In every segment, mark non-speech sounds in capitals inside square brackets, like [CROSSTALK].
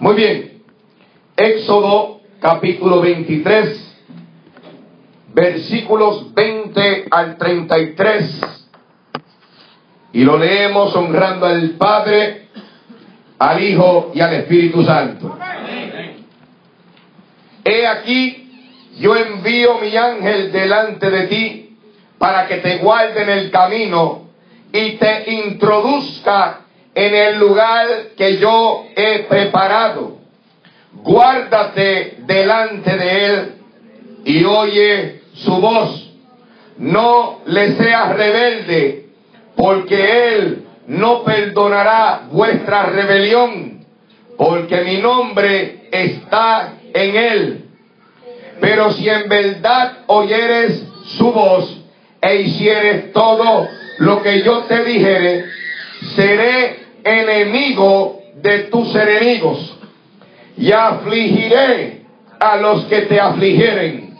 Muy bien. Éxodo capítulo 23, versículos 20 al 33. Y lo leemos honrando al Padre, al Hijo y al Espíritu Santo. He aquí, yo envío mi ángel delante de ti para que te guarde en el camino y te introduzca en el lugar que yo he preparado. Guárdate delante de él y oye su voz. No le seas rebelde, porque él no perdonará vuestra rebelión, porque mi nombre está en él. Pero si en verdad oyeres su voz e hicieres todo lo que yo te dijere, seré enemigo de tus enemigos y afligiré a los que te afligieren,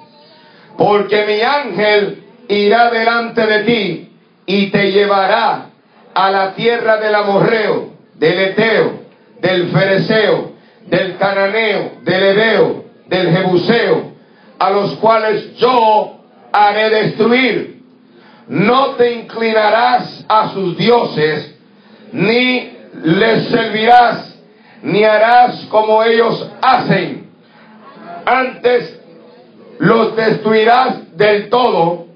porque mi ángel irá delante de ti y te llevará a la tierra del amorreo, del eteo, del fereceo, del cananeo, del hebeo, del jebuseo, a los cuales yo haré destruir. No te inclinarás a sus dioses, ni les servirás, ni harás como ellos hacen. Antes los destruirás del todo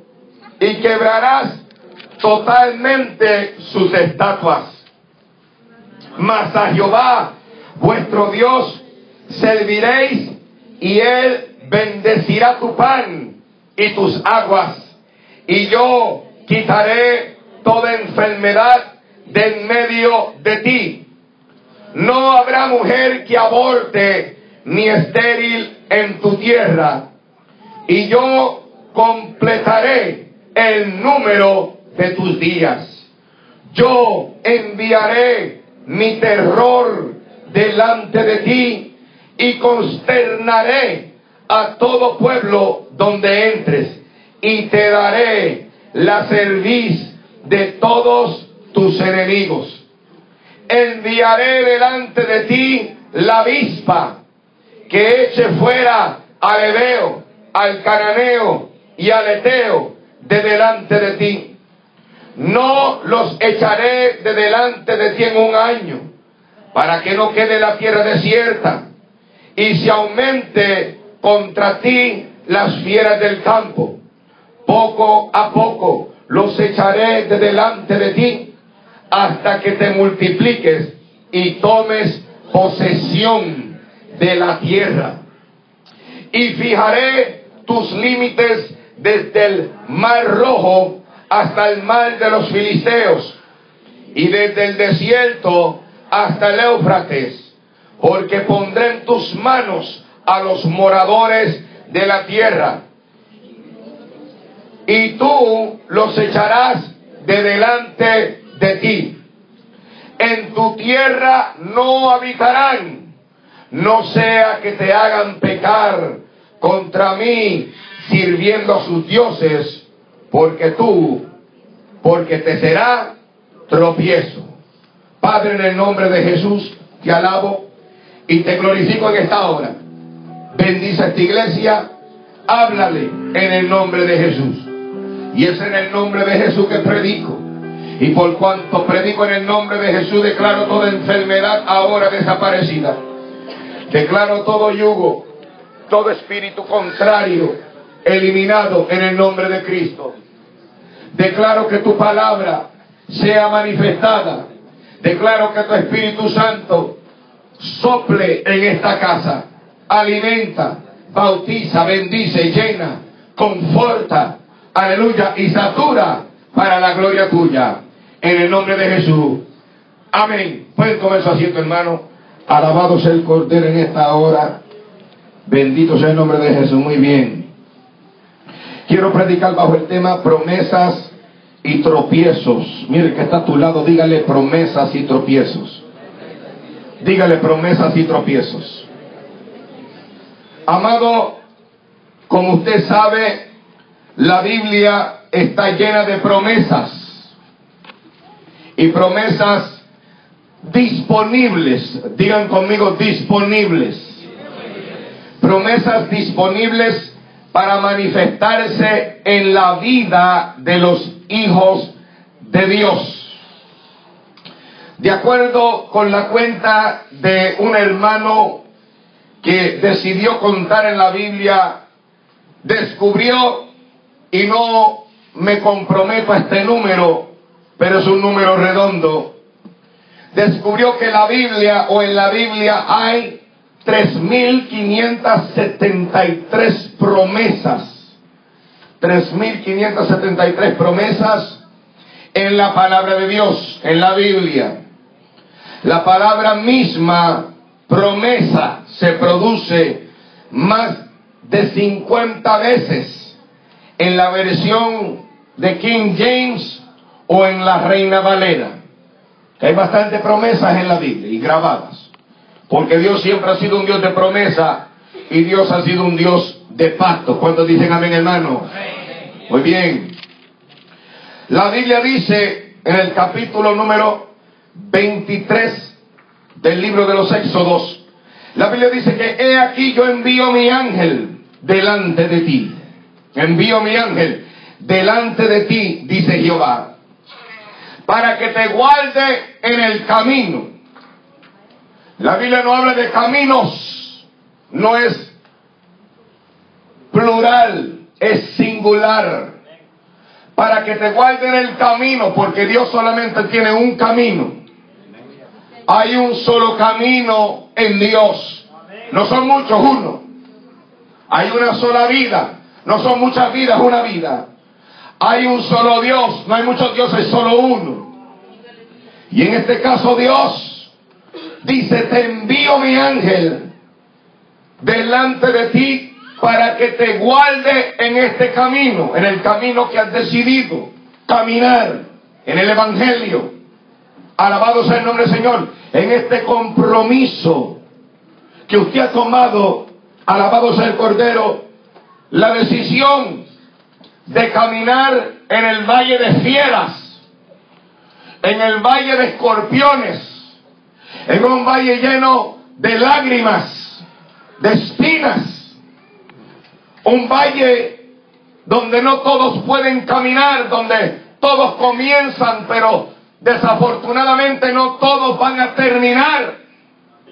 y quebrarás totalmente sus estatuas. Mas a Jehová, vuestro Dios, serviréis y él bendecirá tu pan y tus aguas. Y yo quitaré toda enfermedad de en medio de ti. No habrá mujer que aborte ni estéril en tu tierra. Y yo completaré el número de tus días. Yo enviaré mi terror delante de ti y consternaré a todo pueblo donde entres y te daré la cerviz de todos tus enemigos. Enviaré delante de ti la avispa que eche fuera al Ebeo, al Cananeo y al Eteo de delante de ti. No los echaré de delante de ti en un año, para que no quede la tierra desierta y se aumente contra ti las fieras del campo. Poco a poco los echaré de delante de ti hasta que te multipliques y tomes posesión de la tierra. Y fijaré tus límites desde el mar rojo hasta el mar de los filisteos y desde el desierto hasta el Éufrates, porque pondré en tus manos a los moradores de la tierra y tú los echarás de delante de ti. En tu tierra no habitarán, no sea que te hagan pecar contra mí sirviendo a sus dioses, porque tú, porque te será tropiezo. Padre, en el nombre de Jesús, te alabo y te glorifico en esta hora. Bendice esta iglesia, háblale en el nombre de Jesús. Y es en el nombre de Jesús que predico. Y por cuanto predico en el nombre de Jesús, declaro toda enfermedad ahora desaparecida. Declaro todo yugo, todo espíritu contrario, eliminado en el nombre de Cristo. Declaro que tu palabra sea manifestada. Declaro que tu Espíritu Santo sople en esta casa, alimenta, bautiza, bendice, llena, conforta, aleluya, y satura para la gloria tuya. En el nombre de Jesús. Amén. Pueden comer su asiento, hermano. Alabado sea el Cordero en esta hora. Bendito sea el nombre de Jesús. Muy bien. Quiero predicar bajo el tema promesas y tropiezos. Mire que está a tu lado, dígale promesas y tropiezos. Dígale promesas y tropiezos. Amado, como usted sabe, la Biblia está llena de promesas. Y promesas disponibles. Digan conmigo disponibles. Promesas disponibles para manifestarse en la vida de los hijos de Dios. De acuerdo con la cuenta de un hermano que decidió contar en la Biblia, descubrió, y no me comprometo a este número, pero es un número redondo, descubrió que la Biblia o en la Biblia hay 3.573 promesas. 3.573 promesas en la palabra de Dios, en la Biblia. La palabra misma, promesa, se produce más de 50 veces en la versión de King James o en la Reina Valera. Hay bastantes promesas en la Biblia y grabadas. Porque Dios siempre ha sido un Dios de promesa y Dios ha sido un Dios de pacto. ¿Cuántos dicen amén, hermano? Muy bien. La Biblia dice en el capítulo número 23 del libro de los Éxodos, la Biblia dice que he aquí yo envío mi ángel delante de ti. Envío mi ángel delante de ti, dice Jehová, para que te guarde en el camino. La Biblia no habla de caminos, no es plural, es singular. Para que te guarde en el camino, porque Dios solamente tiene un camino. Hay un solo camino en Dios. No son muchos, uno. Hay una sola vida. No son muchas vidas, una vida. Hay un solo Dios. No hay muchos dioses, solo uno. Y en este caso Dios dice, te envío mi ángel delante de ti para que te guarde en este camino, en el camino que has decidido caminar, en el Evangelio. Alabado sea el nombre del Señor. En este compromiso que usted ha tomado, alabado sea el Cordero, la decisión de caminar en el valle de fieras, en el valle de escorpiones, en un valle lleno de lágrimas, de espinas, un valle donde no todos pueden caminar, donde todos comienzan, pero Desafortunadamente no todos van a terminar.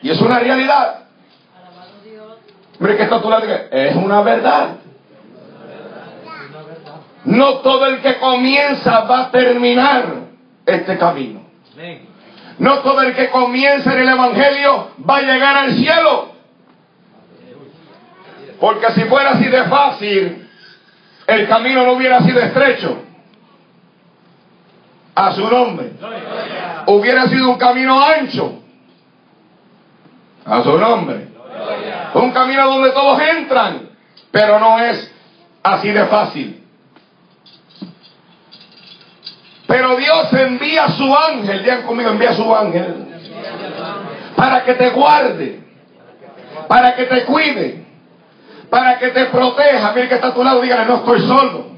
Y es una realidad. Que está tu lado. Es una verdad. No todo el que comienza va a terminar este camino. No todo el que comienza en el Evangelio va a llegar al cielo. Porque si fuera así de fácil, el camino no hubiera sido estrecho a su nombre. Hubiera sido un camino ancho a su nombre. Un camino donde todos entran, pero no es así de fácil. Pero Dios envía a su ángel, digan conmigo, envía a su ángel, para que te guarde, para que te cuide, para que te proteja. Mira que está a tu lado, dígale, no estoy solo.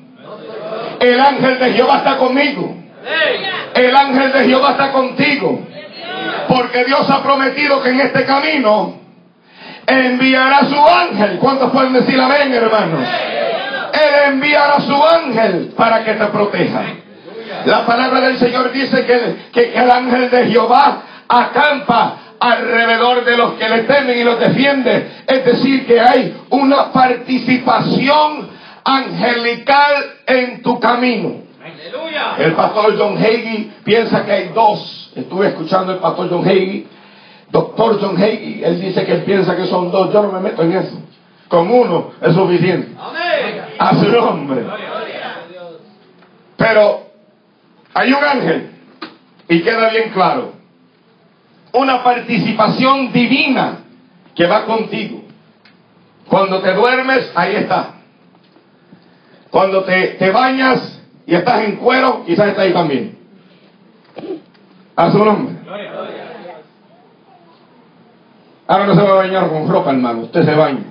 El ángel de Jehová está conmigo. El ángel de Jehová está contigo. Porque Dios ha prometido que en este camino enviará su ángel. ¿Cuántos pueden decir amén, hermanos? Él enviará su ángel para que te proteja. La palabra del Señor dice que, que el ángel de Jehová acampa alrededor de los que le temen y los defiende. Es decir, que hay una participación angelical en tu camino. El pastor John Hagee piensa que hay dos. Estuve escuchando el pastor John Hagee. Doctor John Hagee, él dice que él piensa que son dos. Yo no me meto en eso. Con uno es suficiente. A su nombre. Pero hay un ángel. Y queda bien claro. Una participación divina que va contigo. Cuando te duermes, ahí está. Cuando te, te bañas, y estás en cuero, quizás está ahí también. A su nombre. Ahora no se va a bañar con ropa, hermano. Usted se baña.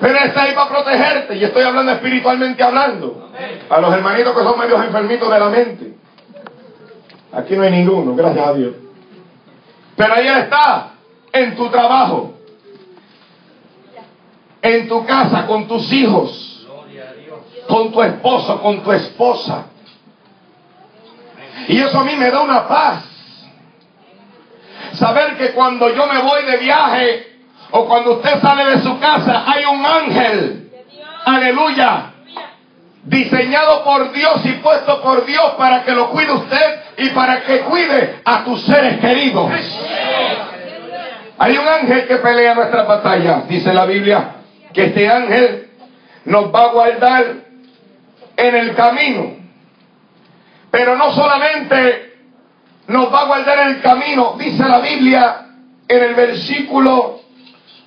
Pero está ahí para protegerte. Y estoy hablando espiritualmente hablando. A los hermanitos que son medios enfermitos de la mente. Aquí no hay ninguno, gracias a Dios. Pero ahí está, en tu trabajo, en tu casa, con tus hijos, con tu esposo, con tu esposa. Y eso a mí me da una paz. Saber que cuando yo me voy de viaje o cuando usted sale de su casa hay un ángel. Aleluya. Diseñado por Dios y puesto por Dios para que lo cuide usted y para que cuide a tus seres queridos. Hay un ángel que pelea nuestra batalla, dice la Biblia, que este ángel nos va a guardar en el camino. Pero no solamente nos va a guardar en el camino, dice la Biblia en el versículo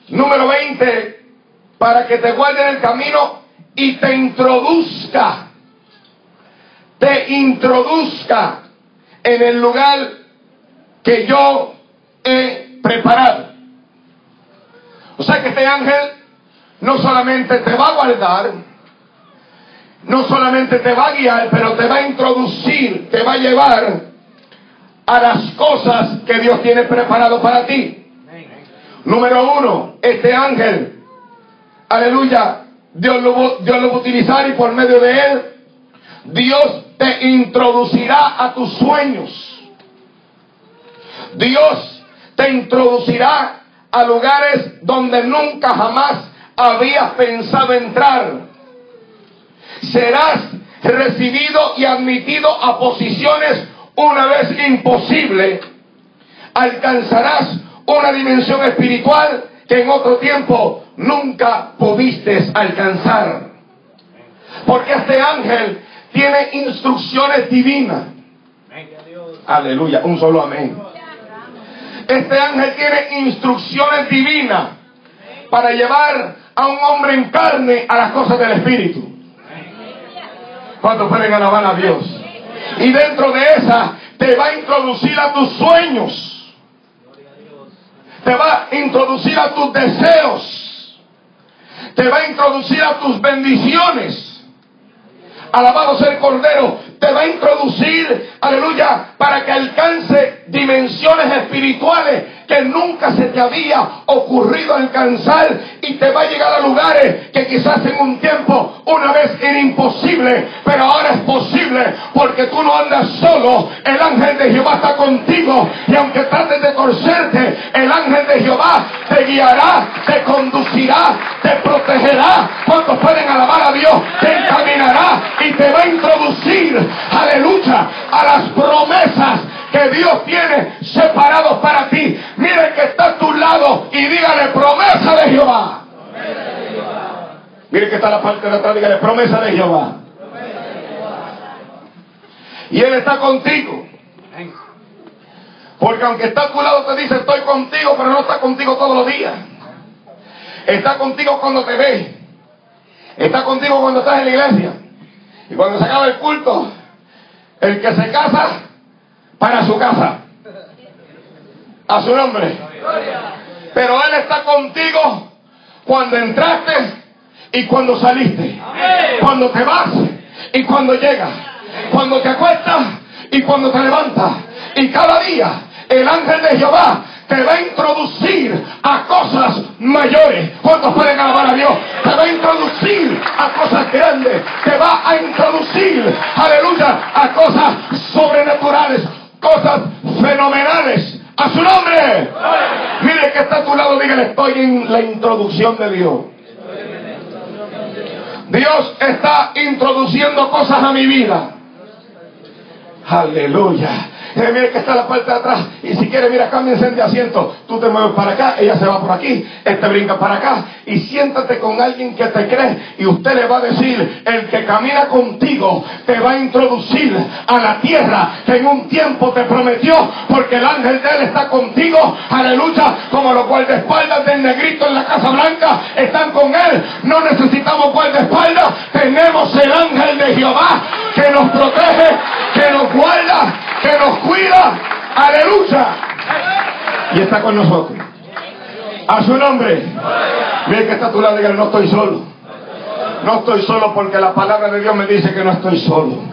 número 20, para que te guarde en el camino y te introduzca, te introduzca en el lugar que yo he preparado. O sea que este ángel no solamente te va a guardar, no solamente te va a guiar, pero te va a introducir, te va a llevar a las cosas que Dios tiene preparado para ti. Número uno, este ángel, aleluya, Dios lo, va a utilizar y por medio de él, Dios te introducirá a tus sueños. Dios te introducirá a lugares donde nunca jamás habías pensado entrar. Serás recibido y admitido a posiciones una vez imposible. Alcanzarás una dimensión espiritual que en otro tiempo nunca pudiste alcanzar. Porque este ángel tiene instrucciones divinas. Aleluya, un solo amén. Este ángel tiene instrucciones divinas para llevar a un hombre en carne a las cosas del Espíritu. ¿Cuántos pueden alabar a Dios? Y dentro de esa te va a introducir a tus sueños. Te va a introducir a tus deseos. Te va a introducir a tus bendiciones. Alabado sea el Cordero. Te va a introducir, aleluya, para que alcance dimensiones espirituales que nunca se te había ocurrido alcanzar y te va a llegar a lugares que quizás en un tiempo una vez era imposible, pero ahora es posible porque tú no andas solo, el ángel de Jehová está contigo y aunque trates de torcerte, el ángel de Jehová te guiará, te conducirá, te protegerá. ¿Cuántos pueden alabar a Dios? Te encaminará y te va a introducir, aleluya, a las promesas que Dios tiene separados para ti. Mire que está a tu lado y dígale promesa de Jehová. Mire que está la parte de atrás, dígale promesa de Jehová. Y Él está contigo. Porque aunque está a tu lado te dice estoy contigo, pero no está contigo todos los días. Está contigo cuando te ve. Está contigo cuando estás en la iglesia. Y cuando se acaba el culto, el que se casa, para su casa. A su nombre. Pero Él está contigo cuando entraste y cuando saliste. Cuando te vas y cuando llegas. Cuando te acuestas y cuando te levantas. Y cada día el ángel de Jehová te va a introducir a cosas mayores. ¿Cuántos pueden alabar a Dios? Te va a introducir a cosas grandes. Te va a introducir, aleluya, a cosas sobrenaturales, cosas fenomenales. A su nombre. Mire que está a tu lado, dígale, estoy en la introducción de Dios. Dios está introduciendo cosas a mi vida. Aleluya. Eh, mire que está la parte de atrás. Y si quiere, mira, cámbiense de asiento. Tú te mueves para acá, ella se va por aquí, este brinca para acá. Y siéntate con alguien que te cree. Y usted le va a decir, el que camina contigo te va a introducir a la tierra que en un tiempo te prometió. Porque el ángel de él está contigo. Aleluya. Como los guardaespaldas del negrito en la Casa Blanca están con él. No necesitamos guardaespaldas. Tenemos el ángel de Jehová que nos protege, que nos guarda, que nos cuida. Aleluya. Y está con nosotros. A su nombre. Mira que está a tu lado, dígale, no estoy solo. No estoy solo porque la palabra de Dios me dice que no estoy solo.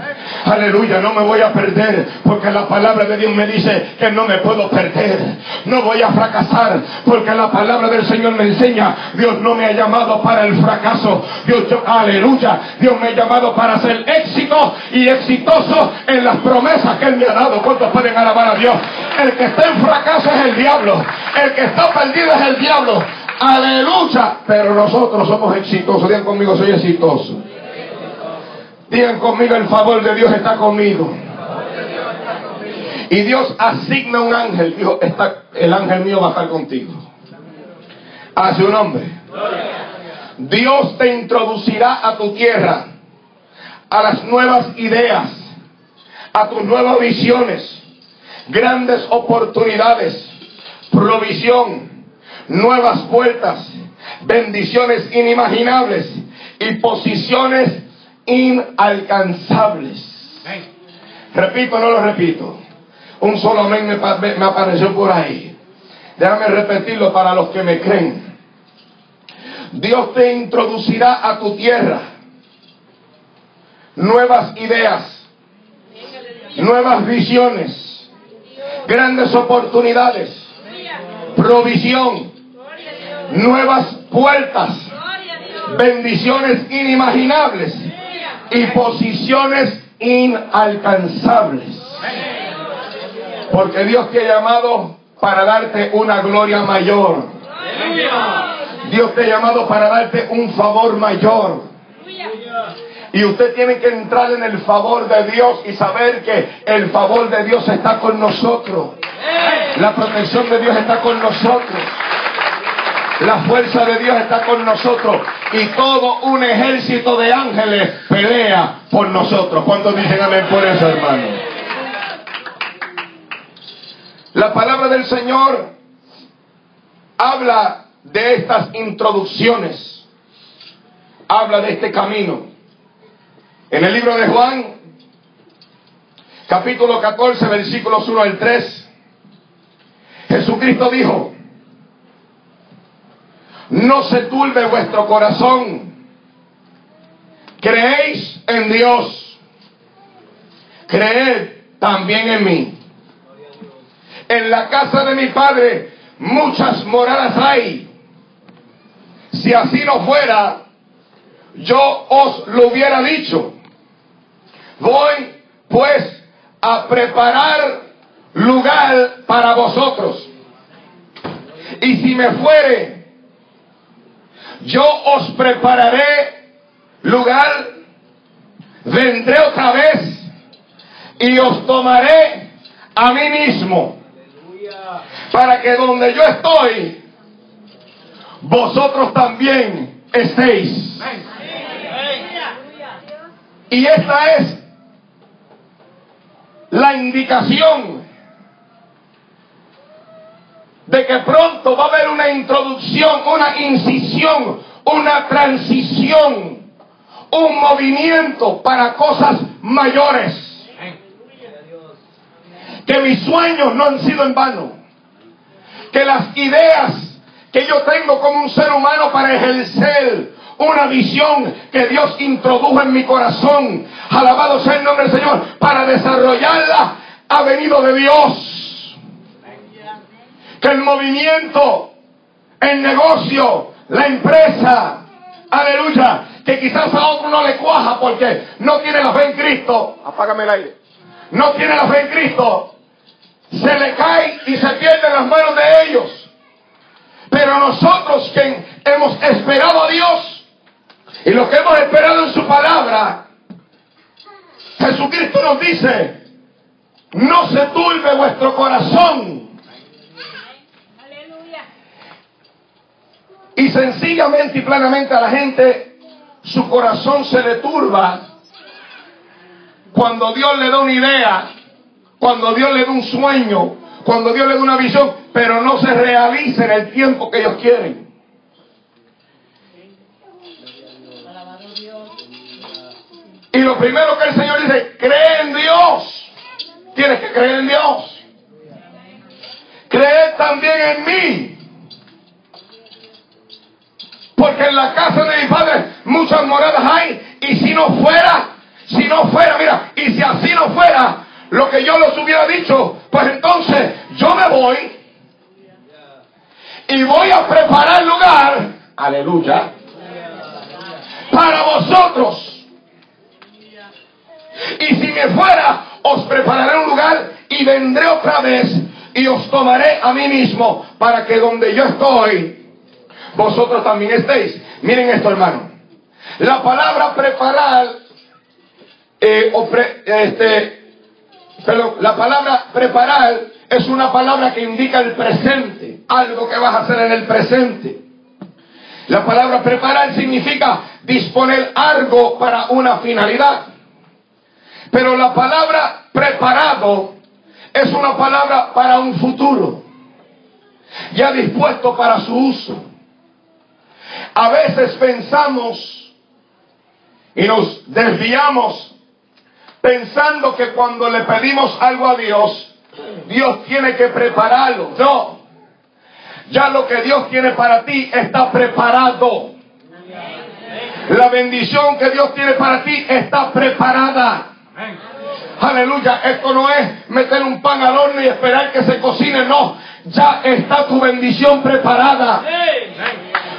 Aleluya, no me voy a perder porque la palabra de Dios me dice que no me puedo perder. No voy a fracasar porque la palabra del Señor me enseña, Dios no me ha llamado para el fracaso. Dios, aleluya, Dios me ha llamado para ser éxito y exitoso en las promesas que Él me ha dado. ¿Cuántos pueden alabar a Dios? El que está en fracaso es el diablo. El que está perdido es el diablo. Aleluya. Pero nosotros somos exitosos. Digan conmigo, soy exitoso. Digan conmigo, el favor de Dios está conmigo. Y Dios asigna un ángel. Dijo, está, el ángel mío va a estar contigo. A su nombre. Dios te introducirá a tu tierra, a las nuevas ideas, a tus nuevas visiones, grandes oportunidades, provisión, nuevas puertas, bendiciones inimaginables y posiciones inalcanzables. Repito, no lo repito. Un solo amén me, me apareció por ahí. Déjame repetirlo para los que me creen. Dios te introducirá a tu tierra nuevas ideas, nuevas visiones, grandes oportunidades, provisión, nuevas puertas, bendiciones inimaginables y posiciones inalcanzables. Porque Dios te ha llamado para darte una gloria mayor. Dios te ha llamado para darte un favor mayor. Y usted tiene que entrar en el favor de Dios y saber que el favor de Dios está con nosotros. La protección de Dios está con nosotros. La fuerza de Dios está con nosotros y todo un ejército de ángeles pelea por nosotros. ¿Cuántos dicen amén por eso, hermano? La palabra del Señor habla de estas introducciones, habla de este camino. En el libro de Juan, capítulo 14, versículos 1 al 3, Jesucristo dijo, no se turbe vuestro corazón. Creéis en Dios. Creed también en mí. En la casa de mi Padre muchas moradas hay. Si así no fuera, yo os lo hubiera dicho. Voy pues a preparar lugar para vosotros. Y si me fuere yo os prepararé lugar, vendré otra vez y os tomaré a mí mismo, para que donde yo estoy, vosotros también estéis. Y esta es la indicación de que pronto va a haber una introducción, una incisión, una transición, un movimiento para cosas mayores. Que mis sueños no han sido en vano. Que las ideas que yo tengo como un ser humano para ejercer una visión que Dios introdujo en mi corazón, alabado sea el nombre del Señor, para desarrollarla, ha venido de Dios que el movimiento, el negocio, la empresa, aleluya, que quizás a otro no le cuaja porque no tiene la fe en Cristo, apágame el aire, no tiene la fe en Cristo, se le cae y se pierde en las manos de ellos. Pero nosotros que hemos esperado a Dios y lo que hemos esperado en su palabra, Jesucristo nos dice, no se turbe vuestro corazón Y sencillamente y plenamente a la gente su corazón se le turba cuando Dios le da una idea, cuando Dios le da un sueño, cuando Dios le da una visión, pero no se realiza en el tiempo que ellos quieren. Y lo primero que el Señor dice, cree en Dios. Tienes que creer en Dios. Cree también en mí. Porque en la casa de mi padre muchas moradas hay. Y si no fuera, si no fuera, mira, y si así no fuera lo que yo les hubiera dicho, pues entonces yo me voy y voy a preparar lugar, aleluya, para vosotros. Y si me fuera, os prepararé un lugar y vendré otra vez y os tomaré a mí mismo para que donde yo estoy, vosotros también estéis. Miren esto, hermano. La palabra preparar, eh, este, la palabra preparar es una palabra que indica el presente, algo que vas a hacer en el presente. La palabra preparar significa disponer algo para una finalidad. Pero la palabra preparado es una palabra para un futuro, ya dispuesto para su uso. A veces pensamos y nos desviamos pensando que cuando le pedimos algo a Dios, Dios tiene que prepararlo. No, ya lo que Dios tiene para ti está preparado. La bendición que Dios tiene para ti está preparada. Aleluya, esto no es meter un pan al horno y esperar que se cocine, no. Ya está tu bendición preparada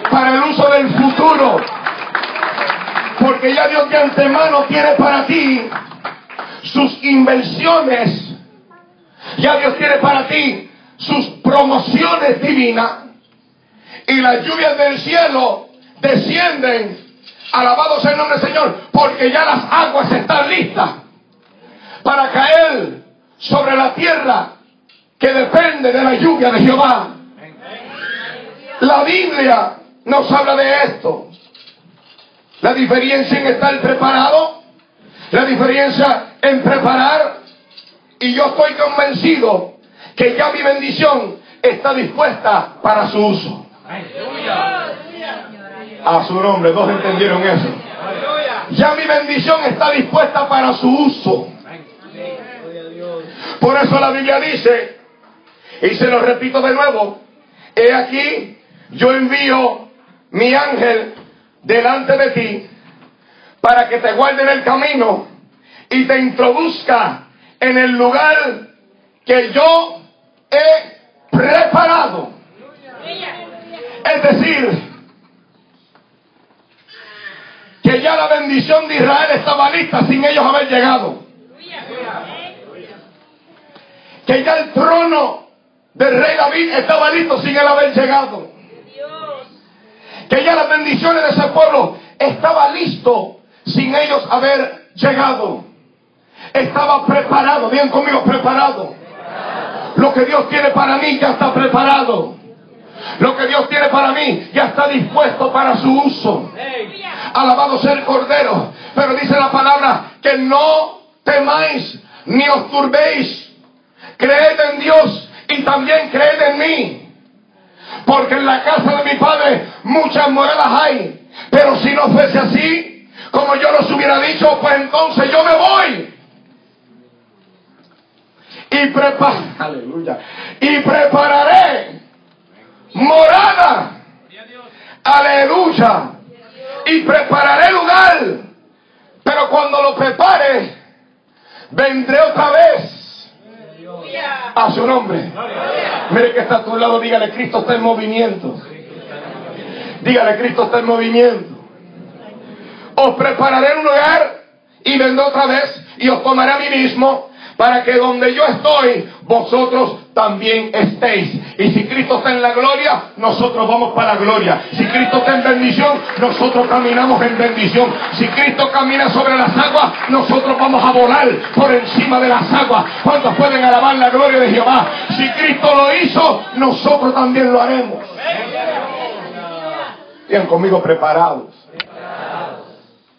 para el uso del futuro. Porque ya Dios de antemano tiene para ti sus inversiones. Ya Dios tiene para ti sus promociones divinas. Y las lluvias del cielo descienden. Alabado sea el nombre del Señor. Porque ya las aguas están listas para caer sobre la tierra que depende de la lluvia de Jehová. La Biblia nos habla de esto. La diferencia en estar preparado, la diferencia en preparar, y yo estoy convencido que ya mi bendición está dispuesta para su uso. A su nombre, dos entendieron eso. Ya mi bendición está dispuesta para su uso. Por eso la Biblia dice, y se lo repito de nuevo, he aquí, yo envío mi ángel delante de ti para que te guarde en el camino y te introduzca en el lugar que yo he preparado. Es decir, que ya la bendición de Israel estaba lista sin ellos haber llegado que ya el trono del rey David estaba listo sin él haber llegado. Que ya las bendiciones de ese pueblo estaba listo sin ellos haber llegado. Estaba preparado, bien conmigo, preparado. Lo que Dios tiene para mí ya está preparado. Lo que Dios tiene para mí ya está dispuesto para su uso. Alabado sea el Cordero. Pero dice la palabra que no temáis ni os turbéis creed en Dios y también creed en mí. Porque en la casa de mi padre muchas moradas hay. Pero si no fuese así, como yo los hubiera dicho, pues entonces yo me voy. Y prepar, [LAUGHS] aleluya, y prepararé morada. Aleluya. Y prepararé lugar. Pero cuando lo prepare, vendré otra vez a su nombre. Mire que está a tu lado, dígale, Cristo está en movimiento. Dígale, Cristo está en movimiento. Os prepararé un lugar y vendré otra vez y os tomaré a mí mismo para que donde yo estoy, vosotros también estéis. Y si Cristo está en la gloria, nosotros vamos para la gloria. Si Cristo está en bendición, nosotros caminamos en bendición. Si Cristo camina sobre las aguas, nosotros vamos a volar por encima de las aguas. ¿Cuántos pueden alabar la gloria de Jehová? Si Cristo lo hizo, nosotros también lo haremos. Bien conmigo preparados.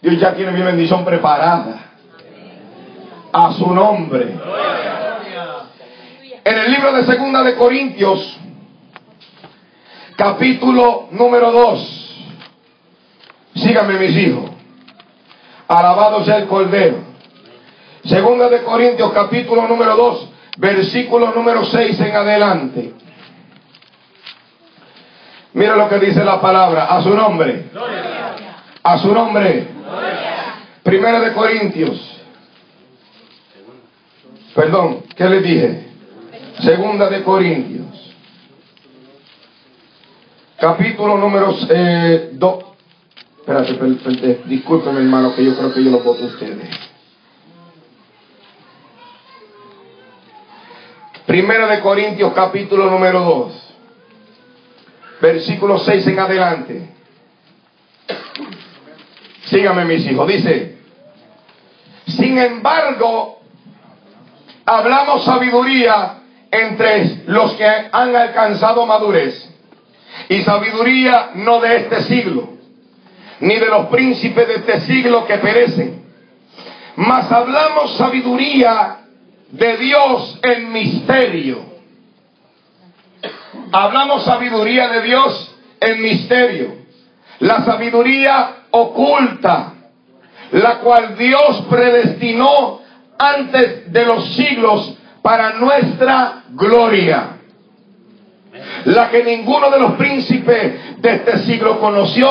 Dios ya tiene mi bendición preparada a su nombre. En el libro de Segunda de Corintios, capítulo número 2. Síganme mis hijos. Alabado sea el Cordero. Segunda de Corintios, capítulo número 2, versículo número 6 en adelante. Mira lo que dice la palabra. A su nombre. A su nombre. Primera de Corintios Perdón, ¿qué le dije? Segunda de Corintios. Capítulo número 2. Eh, espérate, espérate, discúlpenme hermano, que yo creo que yo lo voto a ustedes. Primera de Corintios capítulo número 2. Versículo 6 en adelante. Síganme mis hijos. Dice, sin embargo, hablamos sabiduría entre los que han alcanzado madurez y sabiduría no de este siglo, ni de los príncipes de este siglo que perecen. Mas hablamos sabiduría de Dios en misterio. Hablamos sabiduría de Dios en misterio. La sabiduría oculta, la cual Dios predestinó antes de los siglos para nuestra gloria la que ninguno de los príncipes de este siglo conoció,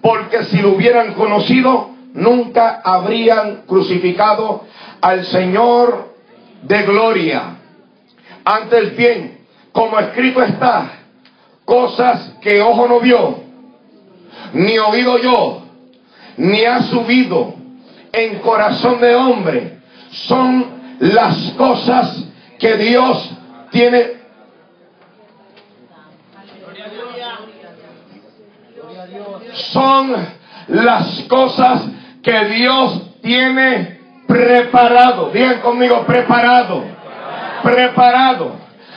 porque si lo hubieran conocido, nunca habrían crucificado al Señor de gloria. Ante el bien, como escrito está, cosas que ojo no vio, ni oído yo, ni ha subido en corazón de hombre, son las cosas que Dios tiene son las cosas que Dios tiene preparado. Digan conmigo, preparado. Preparado.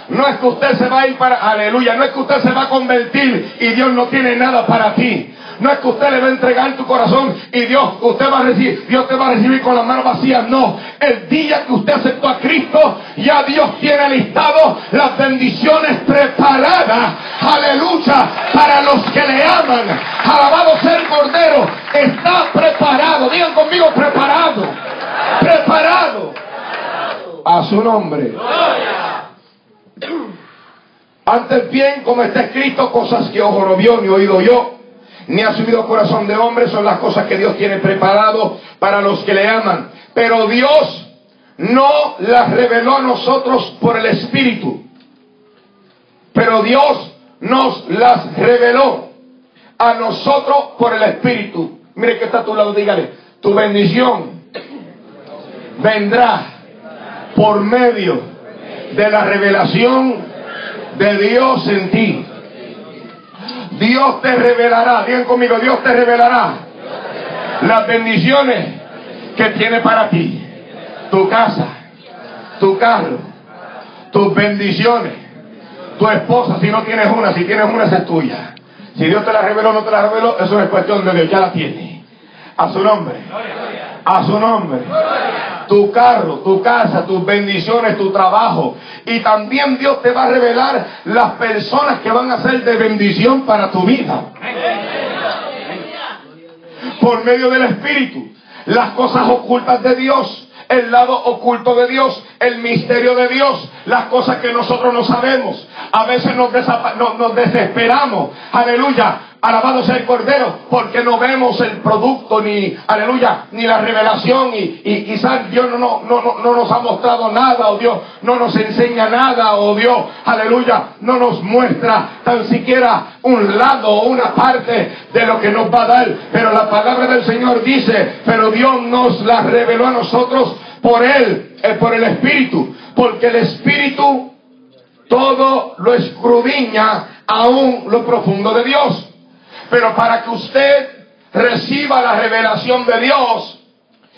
No es que usted se va a ir para, aleluya, no es que usted se va a convertir y Dios no tiene nada para ti. No es que usted le va a entregar tu corazón y Dios, usted va a recibir, Dios te va a recibir con las manos vacías. No, el día que usted aceptó a Cristo, ya Dios tiene listado las bendiciones preparadas. Aleluya, para los que le aman. Alabado sea el Cordero. Está preparado. Digan conmigo, preparado. Preparado. A su nombre. Ante el bien, como está escrito, cosas que ojo no vio ni oído yo ni ha subido corazón de hombre, son las cosas que Dios tiene preparado para los que le aman. Pero Dios no las reveló a nosotros por el Espíritu. Pero Dios nos las reveló a nosotros por el Espíritu. Mire que está a tu lado, dígale, tu bendición vendrá por medio de la revelación de Dios en ti. Dios te revelará, digan conmigo, Dios te revelará las bendiciones que tiene para ti. Tu casa, tu carro, tus bendiciones, tu esposa, si no tienes una, si tienes una, esa es tuya. Si Dios te la reveló o no te la reveló, eso es cuestión de Dios, ya la tiene. A su nombre. A su nombre. Tu carro, tu casa, tus bendiciones, tu trabajo. Y también Dios te va a revelar las personas que van a ser de bendición para tu vida. Por medio del Espíritu. Las cosas ocultas de Dios el lado oculto de Dios, el misterio de Dios, las cosas que nosotros no sabemos. A veces nos, nos desesperamos, aleluya, Alabado sea el Cordero, porque no vemos el producto ni, aleluya, ni la revelación y, y quizás Dios no, no, no, no nos ha mostrado nada o Dios no nos enseña nada o Dios, aleluya, no nos muestra tan siquiera un lado o una parte de lo que nos va a dar. Pero la palabra del Señor dice, pero Dios nos la reveló a nosotros por Él, eh, por el Espíritu, porque el Espíritu todo lo escrudiña aún lo profundo de Dios. Pero para que usted reciba la revelación de Dios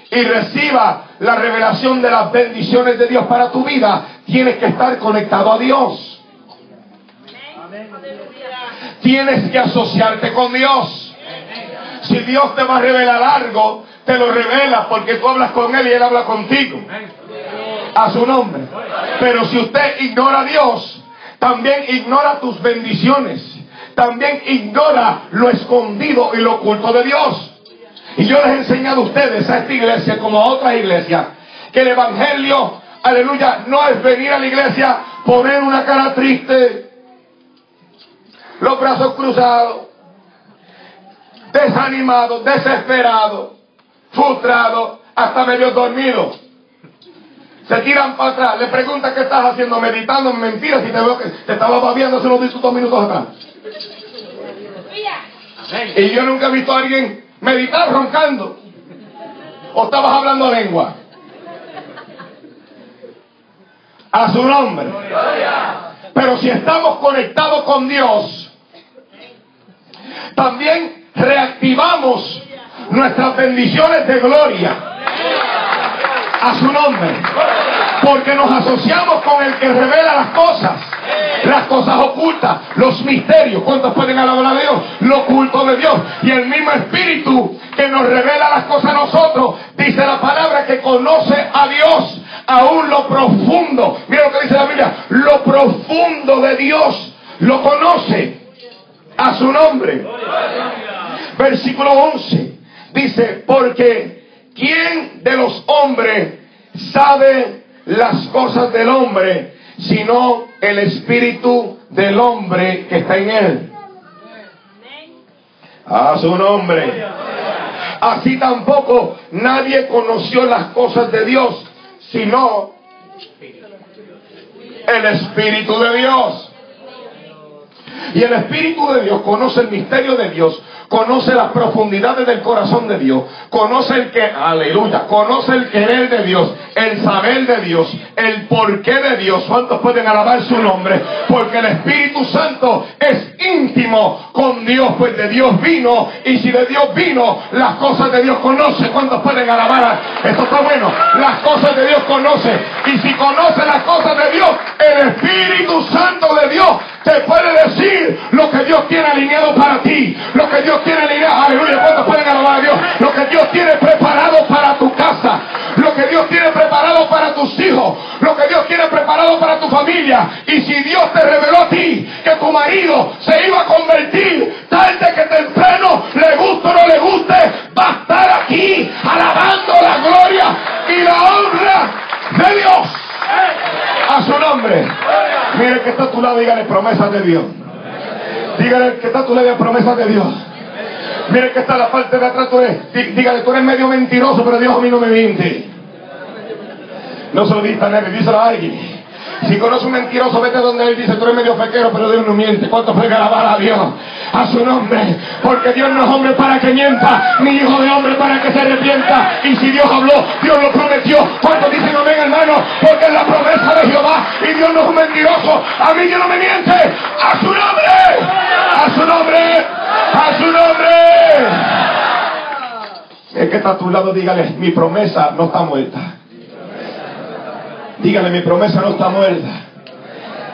y reciba la revelación de las bendiciones de Dios para tu vida, tienes que estar conectado a Dios. Tienes que asociarte con Dios. Si Dios te va a revelar algo, te lo revela porque tú hablas con Él y Él habla contigo. A su nombre. Pero si usted ignora a Dios, también ignora tus bendiciones también ignora lo escondido y lo oculto de Dios. Y yo les he enseñado a ustedes, a esta iglesia como a otras iglesias, que el Evangelio, aleluya, no es venir a la iglesia, poner una cara triste, los brazos cruzados, desanimado, desesperado, frustrado, hasta medio dormido. se tiran para atrás, le pregunta qué estás haciendo, meditando en mentiras y te veo que te estaba babiando hace unos dos minutos atrás. Y yo nunca he visto a alguien meditar roncando. ¿O estabas hablando lengua? A su nombre. Pero si estamos conectados con Dios, también reactivamos nuestras bendiciones de gloria a su nombre. Porque nos asociamos con el que revela las cosas, las cosas ocultas, los misterios. ¿Cuántos pueden alabar a Dios? Lo oculto de Dios. Y el mismo Espíritu que nos revela las cosas a nosotros, dice la palabra que conoce a Dios aún lo profundo. Mira lo que dice la Biblia. Lo profundo de Dios lo conoce a su nombre. Versículo 11 dice, porque ¿quién de los hombres sabe las cosas del hombre sino el espíritu del hombre que está en él? A su nombre. Así tampoco nadie conoció las cosas de Dios sino el Espíritu de Dios. Y el Espíritu de Dios conoce el misterio de Dios, conoce las profundidades del corazón de Dios, conoce el que, aleluya, conoce el querer de Dios, el saber de Dios, el porqué de Dios. ¿Cuántos pueden alabar su nombre? Porque el Espíritu Santo es íntimo con Dios, pues de Dios vino, y si de Dios vino, las cosas de Dios conoce. ¿Cuántos pueden alabar? A... Eso está bueno. Las cosas de Dios conoce. Y si conoce las cosas de Dios, el Espíritu Santo de Dios te puede decir lo que Dios tiene alineado para ti, lo que Dios tiene alineado, aleluya, ¿cuántos pueden alabar a Dios? Lo que Dios tiene preparado para tu casa, lo que Dios tiene preparado para tus hijos, lo que Dios tiene preparado para tu familia. Y si Dios te reveló a ti que tu marido se iba a convertir tarde que temprano, le guste o no le guste, va a estar aquí alabando la gloria y la honra de Dios. A su nombre. Mire que está a tu lado, dígale promesas de Dios. Dígale que está tu lado, promesas de Dios. Mire que está la parte de atrás, tú eres, dígale, tú eres medio mentiroso, pero Dios a mí no me miente. No se lo digas a nadie, díselo a alguien. Si conoce un mentiroso, vete donde él dice, tú eres medio fequero, pero Dios no miente. ¿Cuánto fue alabar a Dios? A su nombre. Porque Dios no es hombre para que mienta, ni hijo de hombre para que se arrepienta. Y si Dios habló, Dios lo prometió. ¿Cuánto dicen amén, hermano? Porque es la promesa de Jehová. Y Dios no es un mentiroso. A mí Dios no me miente. A su nombre. A su nombre. A su nombre. El que está a tu lado, dígale, mi promesa no está muerta. Dígale, mi promesa no está muerta.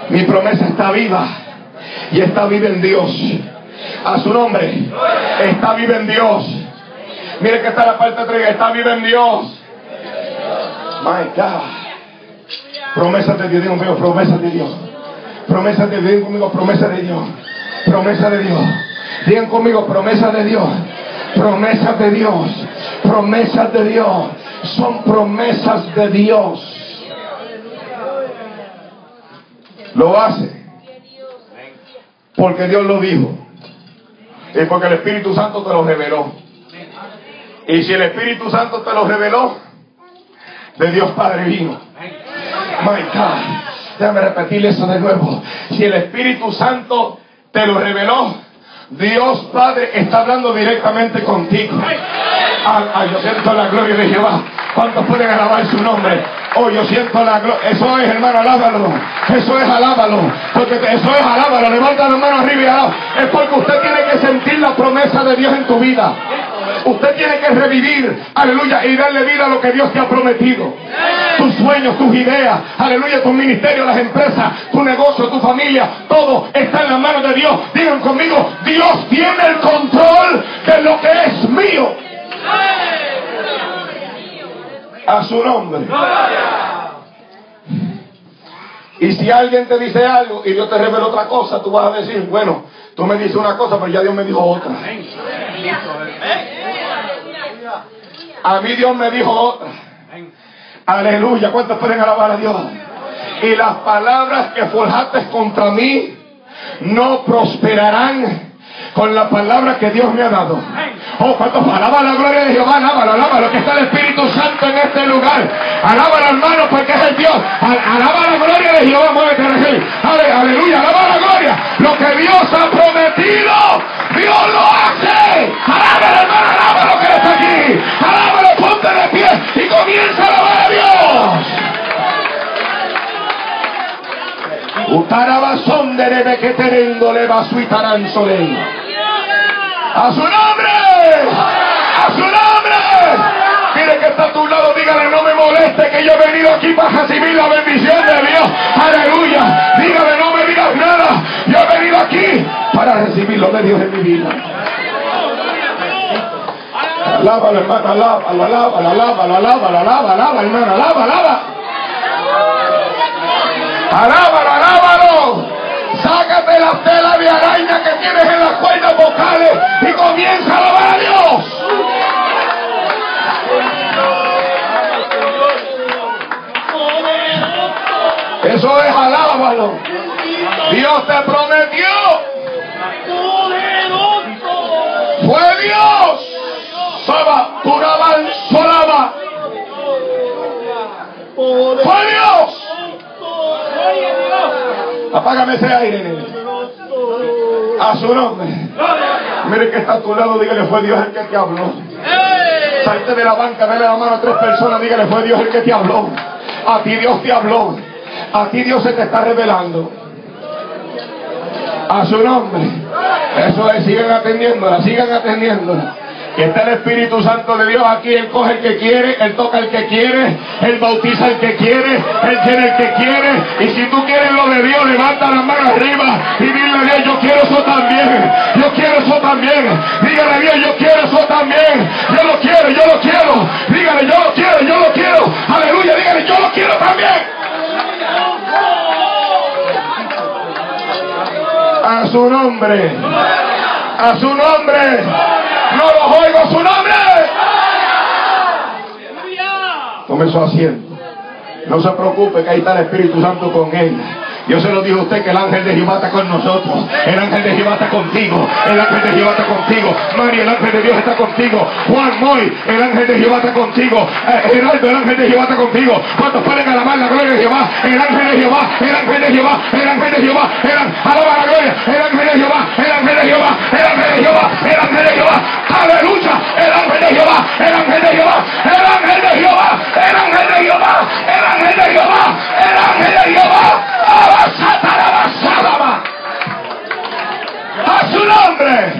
Mi promesa está viva. Y está viva en Dios. A su nombre. Está viva en Dios. Mire que está la parte 3. Está viva en Dios. My God. Promesas de Dios. Digo conmigo, promesas de Dios. Promesas de Dios. conmigo, promesa de Dios. Promesa de Dios. Digan conmigo, promesas de Dios. Promesas de Dios. Promesas de Dios. Son promesas de Dios. Lo hace. Porque Dios lo dijo. Y porque el Espíritu Santo te lo reveló. Y si el Espíritu Santo te lo reveló, de Dios Padre vino. My God. Déjame repetir eso de nuevo. Si el Espíritu Santo te lo reveló, Dios Padre está hablando directamente contigo. Ay, yo siento la gloria de Jehová. ¿Cuántos pueden alabar su nombre? Oh, yo siento la gloria. Eso es, hermano, alábalo. Eso es, alábalo. Porque eso es, alábalo. Levanta la mano arriba y alábalo. Es porque usted tiene que sentir la promesa de Dios en tu vida. Usted tiene que revivir, aleluya, y darle vida a lo que Dios te ha prometido. Tus sueños, tus ideas, aleluya, tu ministerio, las empresas, tu negocio, tu familia, todo está en las manos de Dios. Digan conmigo, Dios tiene el control de lo que es mío. A su nombre. Y si alguien te dice algo y Dios te revela otra cosa, tú vas a decir, bueno, tú me dices una cosa, pero ya Dios me dijo otra. A mí Dios me dijo otra. Aleluya. ¿Cuántos pueden alabar a Dios? Y las palabras que forjaste contra mí no prosperarán con la palabra que Dios me ha dado. Oh, cuántos alaba la gloria de Jehová, alábalo, alábalo, que está el Espíritu Santo en este lugar. Alábalo, hermano, porque es el Dios. Alaba la gloria de Jehová, muévete, Ale, aleluya, alaba la gloria. Lo que Dios ha prometido, Dios lo hace. Alábalo, hermano, alábalo que está aquí. Alábalo, ponte de pie y comienza a alabar a Dios. Utarabazón de que tenendo le va su A su nombre. A su nombre. Mire que está a tu lado, dígale, no me moleste que yo he venido aquí para recibir la bendición de Dios. Aleluya. Dígale, no me digas nada. Yo he venido aquí para recibir lo de en mi vida. Alábalo, hermano, alábalo, alábalo, alábalo, alábalo, alábalo, alábalo, hermano, alaba, alaba. Alábalo, alábalo. Sácate la tela de araña que tienes en las cuerdas vocales y comienza a alabar a Dios. Eso es alábalo. Dios te prometió. Fue Dios. Saba, Turaban, Solaba. Fue Dios. Apágame ese aire, A su nombre. Mire que está a tu lado, dígale, fue Dios el que te habló. Salte de la banca, dale la mano a tres personas, dígale, fue Dios el que te habló. A ti Dios te habló. A ti Dios se te está revelando. A su nombre. Eso es, sigan atendiéndola, sigan atendiéndola. Que está el Espíritu Santo de Dios aquí. Él coge el que quiere, Él toca el que quiere, Él bautiza el que quiere, Él tiene el que quiere. Y si tú quieres lo de Dios, levanta la mano arriba y dile a Dios, yo quiero eso también. Yo quiero eso también. Dígale a Dios, yo quiero eso también. Yo lo quiero, yo lo quiero. Dígale, yo lo quiero, yo lo quiero. Aleluya, dígale, yo lo quiero también. A su nombre. A su nombre. No los oigo su nombre. Tome su asiento. No se preocupe que ahí está el Espíritu Santo con él. Yo se lo digo a usted que el ángel de Jehová está con nosotros. El ángel de Jehová está contigo. El ángel de Jehová está contigo. María, el ángel de Dios está contigo. Juan Moy, el ángel de Jehová está contigo. Eh, Geraldo, el ángel de Jehová está contigo. ¿Cuántos pueden alabar la gloria de Jehová? El ángel de Jehová, el ángel de Jehová, el ángel de Jehová. El, alaba la gloria. El ángel de Jehová, el ángel de Jehová, el ángel de Jehová, el ángel de Jehová. Aleluya. El ángel de Jehová, el ángel de Jehová, el ángel de Jehová, el ángel de Jehová, el ángel de Jehová, el ángel de Jehová. A su nombre.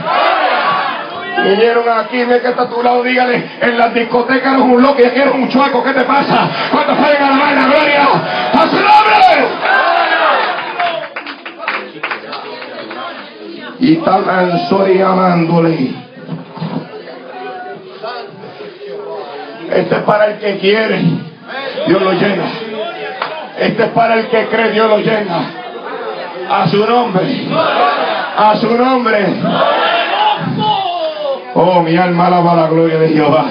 Vinieron aquí, me que está a tu lado, dígale, en las discotecas eres un loco y aquí eres un chueco, ¿qué te pasa? ¿Cuántos pueden alabar la gloria? ¡A su nombre! Y tan amándole. Este es para el que quiere. Dios lo llena. Este es para el que cree, Dios lo llena. A su nombre. A su nombre. Oh, mi alma alaba la gloria de Jehová.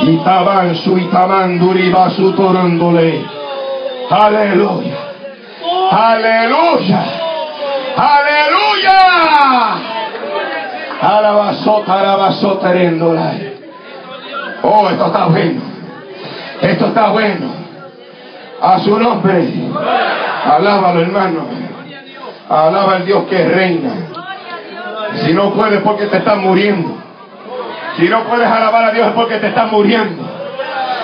Y taban su itaman duriba su torándole. Aleluya. Aleluya. Aleluya. Alabazota, alabazota, Oh, esto está bueno. Esto está bueno. A su nombre. Alábalo, hermano. Alaba al Dios que reina. Si no puedes porque te estás muriendo. Si no puedes alabar a Dios es porque te estás muriendo.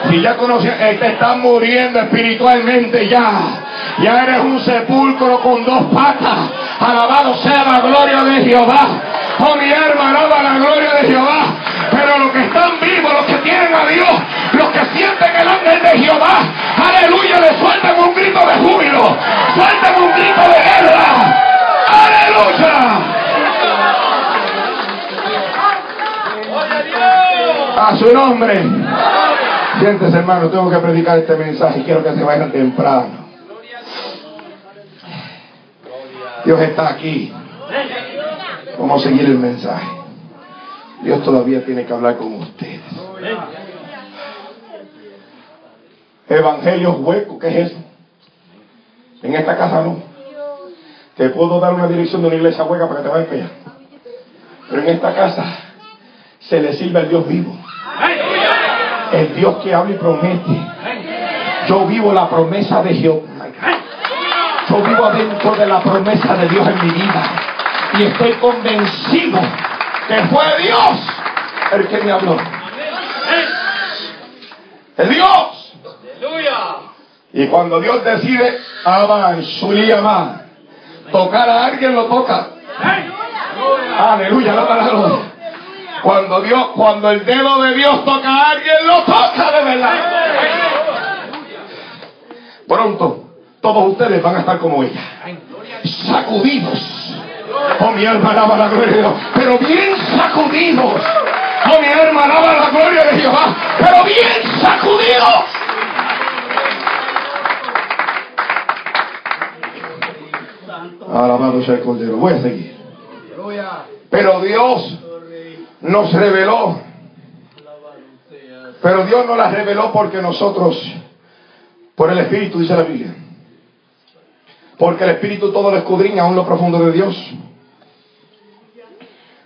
Si ya conoces, eh, te estás muriendo espiritualmente ya. Ya eres un sepulcro con dos patas. Alabado sea la gloria de Jehová. Oh mi alma, alaba la gloria de Jehová. Pero los que están vivos, los que tienen a Dios, sienten el ángel de Jehová, aleluya, le sueltan un grito de júbilo, sueltan un grito de guerra. Aleluya. A su nombre. Siéntese hermano, tengo que predicar este mensaje quiero que se vayan temprano. Dios está aquí. Vamos a seguir el mensaje. Dios todavía tiene que hablar con ustedes. Evangelio hueco, ¿qué es eso? En esta casa no. Te puedo dar una dirección de una iglesia hueca para que te vayas para. Pero en esta casa se le sirve al Dios vivo. El Dios que habla y promete. Yo vivo la promesa de Jehová. Yo vivo dentro de la promesa de Dios en mi vida. Y estoy convencido que fue Dios el que me habló. Es Dios. Y cuando Dios decide, Aban, Shuliyama, tocar a alguien lo toca. Aleluya, la palabra. Cuando Dios, cuando el dedo de Dios toca a alguien, lo toca de verdad. Pronto, todos ustedes van a estar como ella, sacudidos. Oh, mi alma alaba la gloria de Dios, pero bien sacudidos. Oh, mi alma alaba la gloria de Jehová, pero bien sacudidos. Alabado sea el Cordero. Voy a seguir. Pero Dios nos reveló. Pero Dios nos la reveló porque nosotros, por el Espíritu, dice la Biblia. Porque el Espíritu todo lo escudriña aún lo profundo de Dios.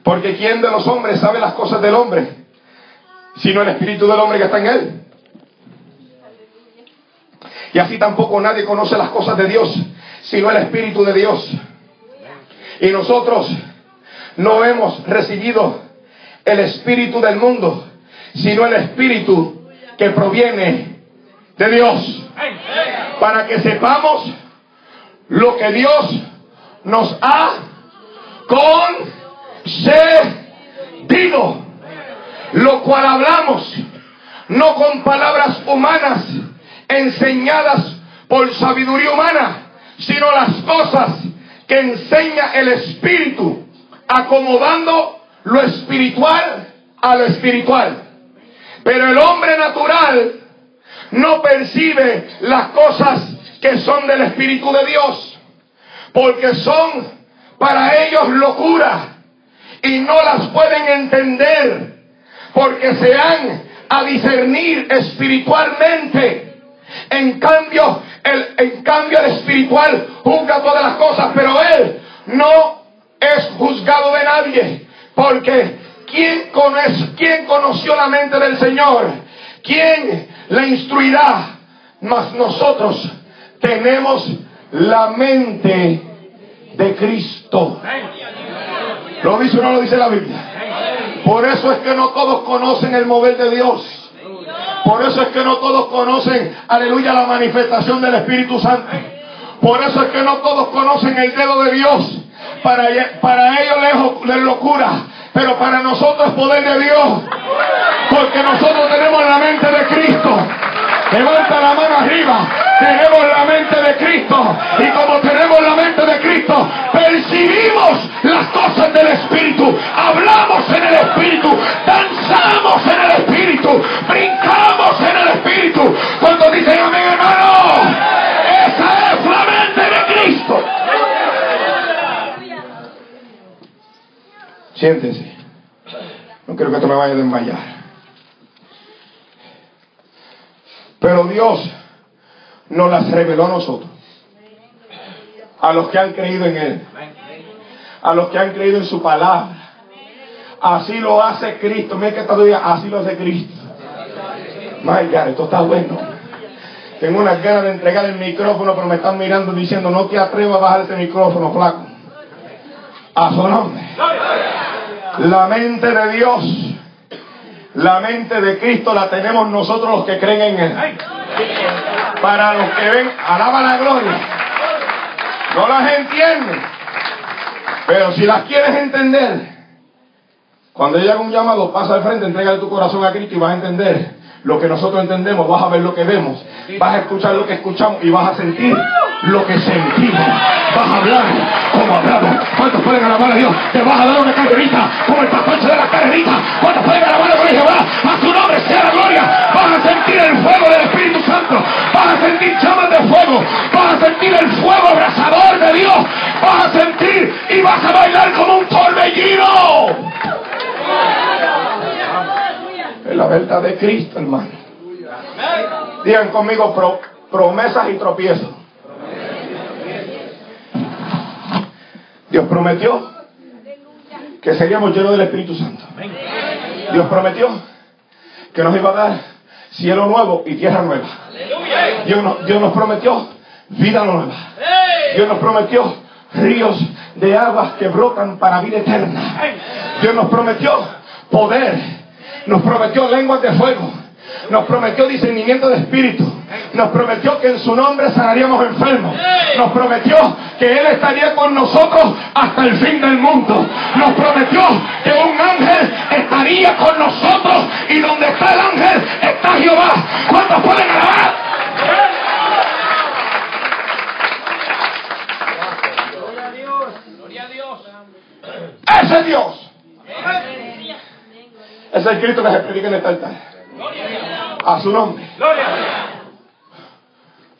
Porque ¿quién de los hombres sabe las cosas del hombre? Sino el Espíritu del hombre que está en él. Y así tampoco nadie conoce las cosas de Dios, sino el Espíritu de Dios. Y nosotros no hemos recibido el Espíritu del mundo, sino el Espíritu que proviene de Dios. Para que sepamos lo que Dios nos ha concedido, lo cual hablamos, no con palabras humanas enseñadas por sabiduría humana, sino las cosas que enseña el Espíritu, acomodando lo espiritual a lo espiritual. Pero el hombre natural no percibe las cosas que son del Espíritu de Dios, porque son para ellos locura y no las pueden entender, porque se han a discernir espiritualmente. En cambio, el, en cambio el espiritual juzga todas las cosas, pero él no es juzgado de nadie, porque ¿quién, conoce, ¿quién conoció la mente del Señor? ¿Quién la instruirá? Mas nosotros tenemos la mente de Cristo. ¿Lo dice o no lo dice la Biblia? Por eso es que no todos conocen el mover de Dios. Por eso es que no todos conocen, aleluya, la manifestación del Espíritu Santo. Por eso es que no todos conocen el dedo de Dios. Para, para ellos es locura. Pero para nosotros es poder de Dios. Porque nosotros tenemos la mente de Cristo. Levanta la mano arriba. Tenemos la mente de Cristo. Y como tenemos la mente de Cristo, percibimos las cosas del Espíritu. Hablamos en el Espíritu. Danzamos en el Espíritu. Brincamos en el Espíritu. Cuando dicen amén, hermano. Esa es la mente de Cristo. Siéntese. No quiero que esto me vaya a desmayar. Pero Dios nos las reveló a nosotros. A los que han creído en Él. A los que han creído en su palabra. Así lo hace Cristo. Mira que todavía así lo hace Cristo. My God, esto está bueno. Tengo unas ganas de entregar el micrófono, pero me están mirando diciendo, no te atrevas a bajar ese micrófono, flaco. A su nombre. La mente de Dios, la mente de Cristo la tenemos nosotros los que creen en Él. Para los que ven, alaba la gloria. No las entienden. Pero si las quieres entender, cuando llega un llamado, pasa al frente, entrega tu corazón a Cristo y vas a entender lo que nosotros entendemos, vas a ver lo que vemos, vas a escuchar lo que escuchamos y vas a sentir lo que sentimos. Vas a hablar como hablamos. ¿Cuántos pueden alabar a Dios? Te vas a dar una carrerita como el pastor da la carrerita. ¿Cuántos pueden alabar a Jehová? A su nombre sea la gloria. Vas a sentir el fuego del Espíritu Santo. Vas a sentir llamas de fuego. Vas a sentir el fuego abrasador de Dios. Vas a sentir y vas a bailar como un torbellino. Es la verdad de Cristo, hermano. Digan conmigo promesas y tropiezos. prometió que seríamos llenos del Espíritu Santo. Dios prometió que nos iba a dar cielo nuevo y tierra nueva. Dios Dios nos prometió vida nueva. Dios nos prometió ríos de aguas que brotan para vida eterna. Dios nos prometió poder. Nos prometió lenguas de fuego. Nos prometió discernimiento de espíritu. Nos prometió que en su nombre sanaríamos enfermos. Nos prometió que Él estaría con nosotros hasta el fin del mundo. Nos prometió que un ángel estaría con nosotros y donde está el ángel está Jehová. ¿Cuántos pueden alabar? Ese es Dios. Ese es el Cristo que se predica en el altar. A su nombre.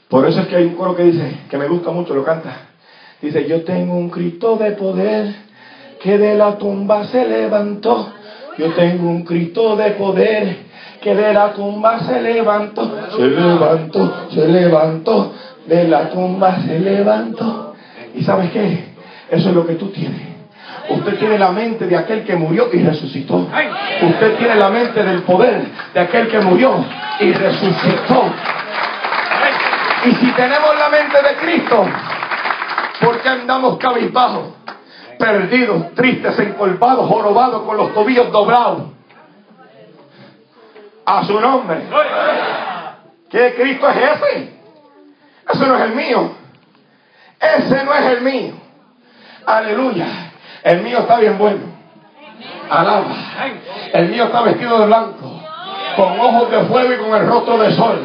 Por eso es que hay un coro que dice, que me gusta mucho, lo canta. Dice, yo tengo un Cristo de poder que de la tumba se levantó. Yo tengo un Cristo de poder que de la tumba se levantó. Se levantó, se levantó. De la tumba se levantó. ¿Y sabes qué? Eso es lo que tú tienes. Usted tiene la mente de aquel que murió y resucitó. Usted tiene la mente del poder de aquel que murió y resucitó. Y si tenemos la mente de Cristo, ¿por qué andamos cabizbajos, perdidos, tristes, encolpados, jorobados, con los tobillos doblados? A su nombre. ¿Qué Cristo es ese? Ese no es el mío. Ese no es el mío. Aleluya. El mío está bien bueno. Alaba. El mío está vestido de blanco, con ojos de fuego y con el rostro de sol.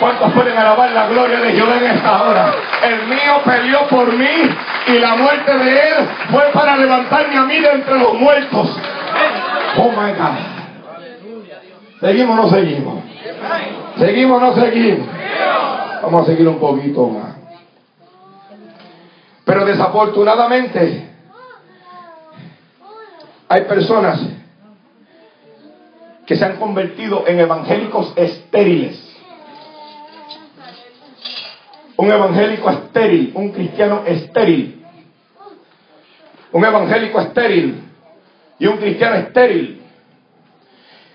¿Cuántos pueden alabar la gloria de Jehová en esta hora? El mío peleó por mí y la muerte de él fue para levantarme a mí de entre los muertos. Oh my God. ¿Seguimos o no seguimos? ¿Seguimos o no seguimos? Vamos a seguir un poquito más. Pero desafortunadamente hay personas que se han convertido en evangélicos estériles. Un evangélico estéril, un cristiano estéril. Un evangélico estéril y un cristiano estéril.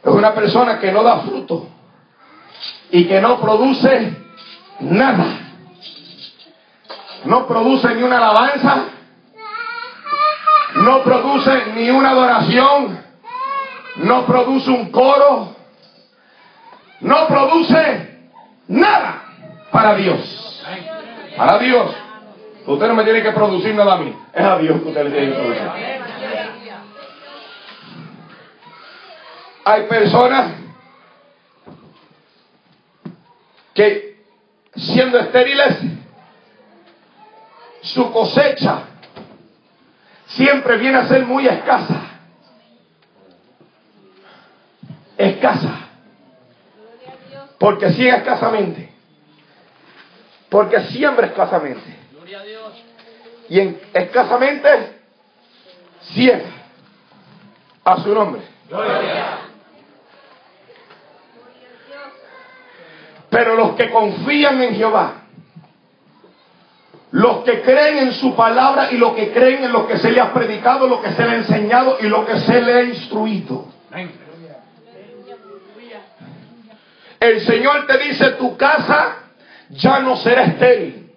Es una persona que no da fruto y que no produce nada. No produce ni una alabanza, no produce ni una adoración, no produce un coro, no produce nada para Dios. Para Dios. Usted no me tiene que producir nada a mí. Es a Dios que usted le tiene que producir. Hay personas que siendo estériles, su cosecha siempre viene a ser muy escasa. Escasa. Porque sigue escasamente. Porque siembra escasamente. Y en, escasamente siembra. A su nombre. Pero los que confían en Jehová, los que creen en su palabra y los que creen en lo que se le ha predicado, lo que se le ha enseñado y lo que se le ha instruido. El Señor te dice, tu casa ya no será estéril.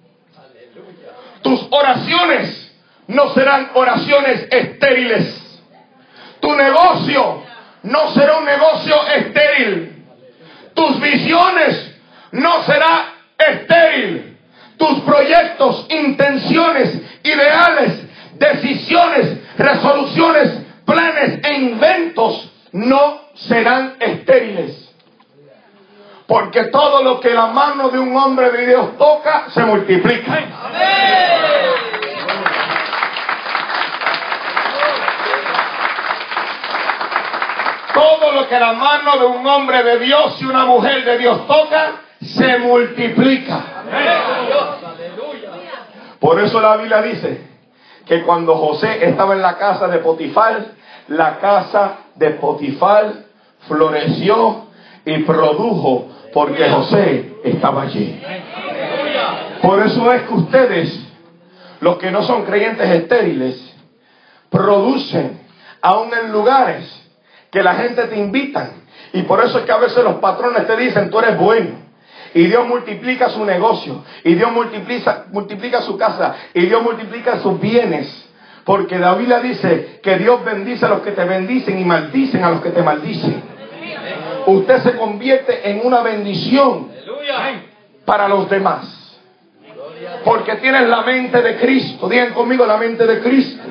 Tus oraciones no serán oraciones estériles. Tu negocio no será un negocio estéril. Tus visiones no será estéril. Tus proyectos, intenciones, ideales, decisiones, resoluciones, planes e inventos no serán estériles. Porque todo lo que la mano de un hombre de Dios toca se multiplica. Todo lo que la mano de un hombre de Dios y una mujer de Dios toca se multiplica. Por eso la Biblia dice que cuando José estaba en la casa de Potifar, la casa de Potifar floreció y produjo porque José estaba allí. Por eso es que ustedes, los que no son creyentes estériles, producen aún en lugares que la gente te invitan. Y por eso es que a veces los patrones te dicen, tú eres bueno. Y Dios multiplica su negocio. Y Dios multiplica, multiplica su casa. Y Dios multiplica sus bienes. Porque la Biblia dice que Dios bendice a los que te bendicen y maldicen a los que te maldicen. Usted se convierte en una bendición para los demás. Porque tienes la mente de Cristo. Digan conmigo la mente de Cristo.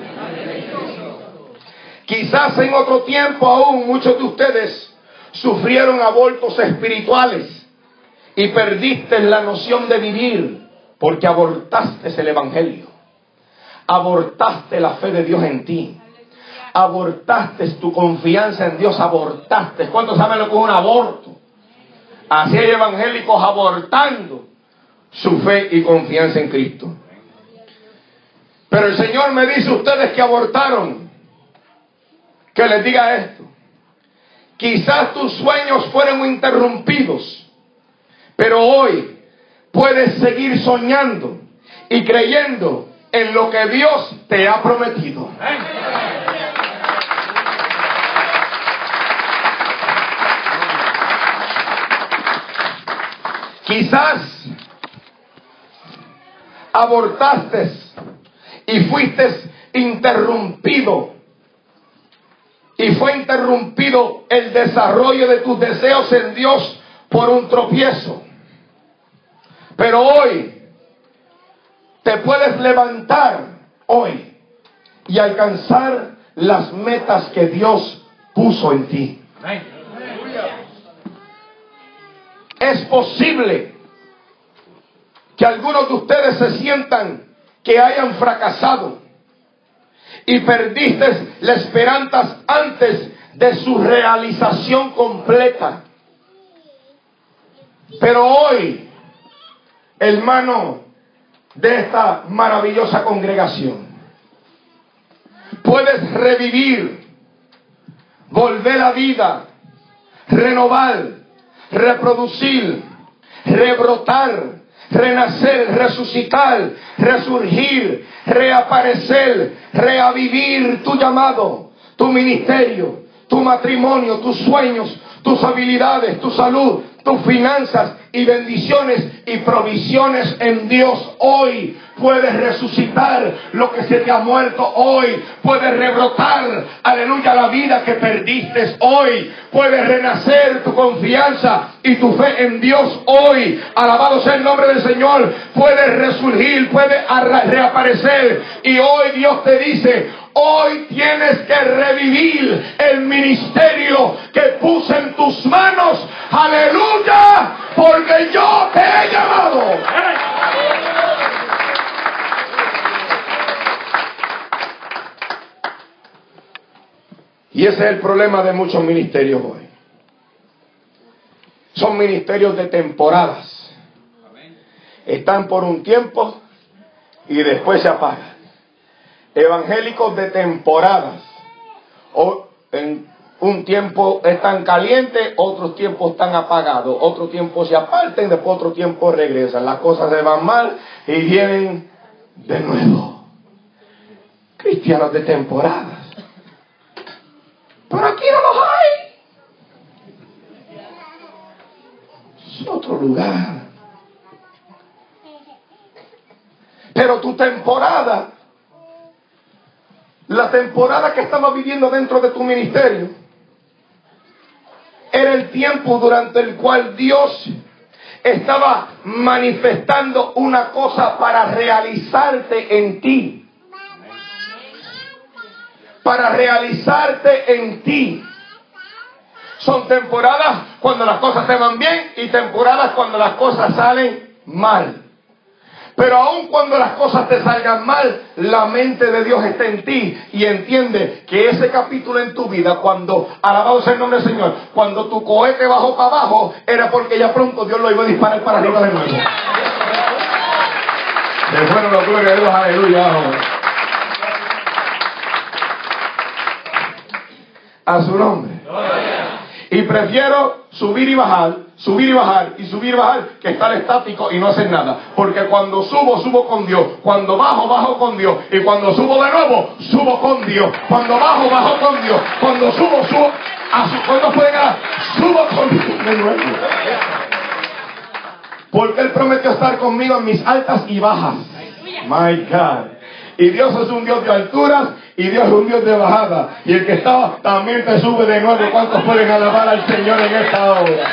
Quizás en otro tiempo aún muchos de ustedes sufrieron abortos espirituales y perdiste la noción de vivir porque abortaste el Evangelio. Abortaste la fe de Dios en ti. Abortaste tu confianza en Dios. Abortaste. ¿Cuántos saben lo que es un aborto? Así hay evangélicos abortando su fe y confianza en Cristo. Pero el Señor me dice ustedes que abortaron, que les diga esto. Quizás tus sueños fueron interrumpidos, pero hoy puedes seguir soñando y creyendo en lo que Dios te ha prometido. Quizás abortaste y fuiste interrumpido. Y fue interrumpido el desarrollo de tus deseos en Dios por un tropiezo. Pero hoy te puedes levantar hoy y alcanzar las metas que Dios puso en ti. Es posible que algunos de ustedes se sientan que hayan fracasado y perdiste la esperanza antes de su realización completa. Pero hoy, hermano de esta maravillosa congregación, puedes revivir, volver a vida, renovar, reproducir, rebrotar renacer, resucitar, resurgir, reaparecer, reavivir tu llamado, tu ministerio, tu matrimonio, tus sueños, tus habilidades, tu salud, tus finanzas y bendiciones y provisiones en Dios hoy. Puedes resucitar lo que se te ha muerto hoy. Puedes rebrotar, aleluya, la vida que perdiste hoy. Puedes renacer tu confianza y tu fe en Dios hoy. Alabado sea el nombre del Señor. Puedes resurgir, puedes reaparecer. Y hoy Dios te dice, Hoy tienes que revivir el ministerio que puse en tus manos. Aleluya, porque yo te he llamado. Y ese es el problema de muchos ministerios hoy. Son ministerios de temporadas. Están por un tiempo y después se apagan evangélicos de temporadas. O en un tiempo están calientes, otros tiempos están apagados, otro tiempo se aparten, después otro tiempo regresan. Las cosas se van mal y vienen de nuevo. Cristianos de temporadas. Pero aquí no los hay. Es otro lugar. Pero tu temporada la temporada que estaba viviendo dentro de tu ministerio era el tiempo durante el cual Dios estaba manifestando una cosa para realizarte en ti. Para realizarte en ti. Son temporadas cuando las cosas se van bien y temporadas cuando las cosas salen mal. Pero aun cuando las cosas te salgan mal, la mente de Dios está en ti y entiende que ese capítulo en tu vida, cuando, alabado sea el nombre del Señor, cuando tu cohete bajó para abajo, era porque ya pronto Dios lo iba a disparar para arriba de nuevo. De bueno gloria de Dios, aleluya. A su nombre. Y prefiero subir y bajar, subir y bajar, y subir y bajar, que estar estático y no hacer nada. Porque cuando subo, subo con Dios. Cuando bajo, bajo con Dios. Y cuando subo de nuevo, subo con Dios. Cuando bajo, bajo con Dios. Cuando subo, subo. A su cuando puede subo con Dios de nuevo. Porque Él prometió estar conmigo en mis altas y bajas. My God. Y Dios es un Dios de alturas y Dios es un Dios de bajada. Y el que está también te sube de nuevo. ¿Cuántos pueden alabar al Señor en esta hora?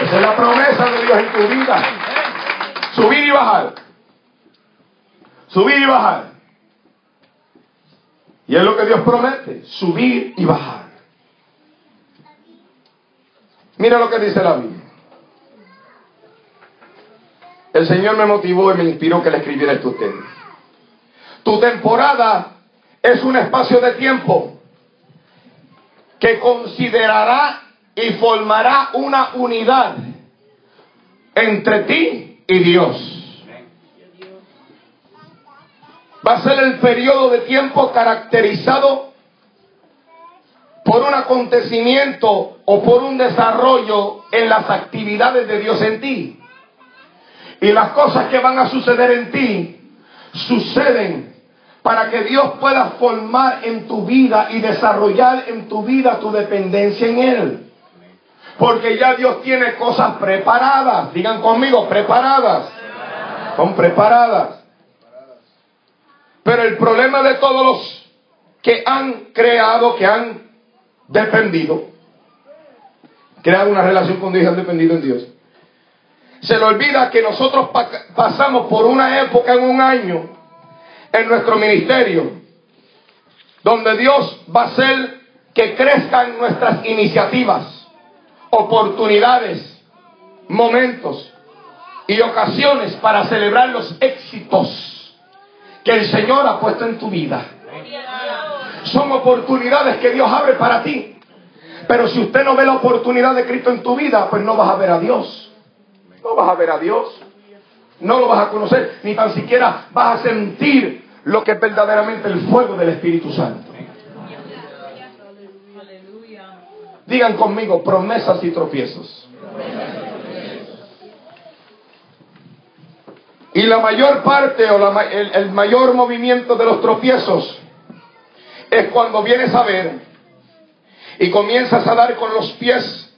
Esa es la promesa de Dios en tu vida. Subir y bajar. Subir y bajar. Y es lo que Dios promete. Subir y bajar. Mira lo que dice la Biblia. El Señor me motivó y me inspiró que le escribiera esto a usted. Tu temporada es un espacio de tiempo que considerará y formará una unidad entre ti y Dios. Va a ser el periodo de tiempo caracterizado por un acontecimiento o por un desarrollo en las actividades de Dios en ti. Y las cosas que van a suceder en ti suceden para que Dios pueda formar en tu vida y desarrollar en tu vida tu dependencia en Él. Porque ya Dios tiene cosas preparadas. Digan conmigo, preparadas. Son preparadas. Pero el problema de todos los que han creado, que han dependido, creado una relación con Dios y han dependido en Dios, se le olvida que nosotros pasamos por una época en un año en nuestro ministerio, donde Dios va a hacer que crezcan nuestras iniciativas, oportunidades, momentos y ocasiones para celebrar los éxitos que el Señor ha puesto en tu vida. Son oportunidades que Dios abre para ti. Pero si usted no ve la oportunidad de Cristo en tu vida, pues no vas a ver a Dios. No vas a ver a Dios. No lo vas a conocer, ni tan siquiera vas a sentir lo que es verdaderamente el fuego del Espíritu Santo. Digan conmigo promesas y tropiezos. Y la mayor parte o el, el mayor movimiento de los tropiezos es cuando vienes a ver y comienzas a dar con los pies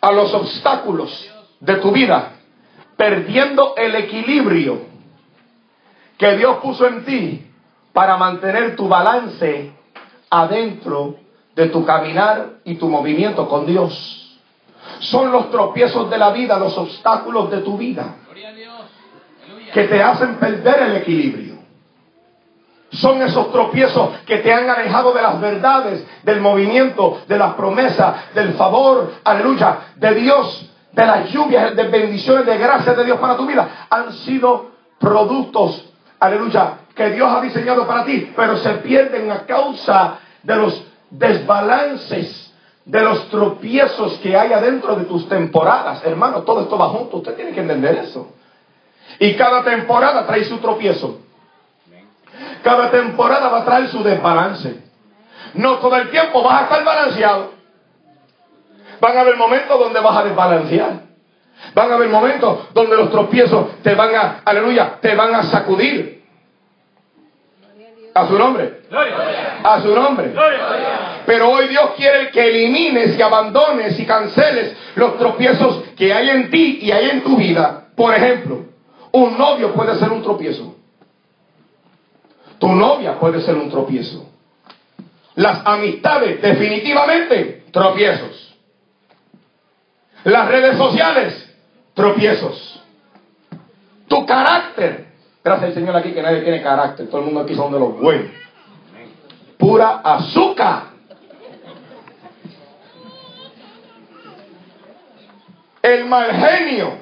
a los obstáculos de tu vida perdiendo el equilibrio que Dios puso en ti para mantener tu balance adentro de tu caminar y tu movimiento con Dios. Son los tropiezos de la vida, los obstáculos de tu vida, que te hacen perder el equilibrio. Son esos tropiezos que te han alejado de las verdades, del movimiento, de las promesas, del favor, aleluya, de Dios de las lluvias, de bendiciones, de gracias de Dios para tu vida, han sido productos, aleluya, que Dios ha diseñado para ti, pero se pierden a causa de los desbalances, de los tropiezos que hay adentro de tus temporadas. Hermano, todo esto va junto, usted tiene que entender eso. Y cada temporada trae su tropiezo. Cada temporada va a traer su desbalance. No todo el tiempo vas a estar balanceado. Van a haber momentos donde vas a desbalancear. Van a haber momentos donde los tropiezos te van a, aleluya, te van a sacudir. A su nombre. A su nombre. Pero hoy Dios quiere que elimines y abandones y canceles los tropiezos que hay en ti y hay en tu vida. Por ejemplo, un novio puede ser un tropiezo. Tu novia puede ser un tropiezo. Las amistades, definitivamente, tropiezos. Las redes sociales, tropiezos. Tu carácter. Gracias al Señor aquí que nadie tiene carácter. Todo el mundo aquí son de los buenos. Pura azúcar. El mal genio.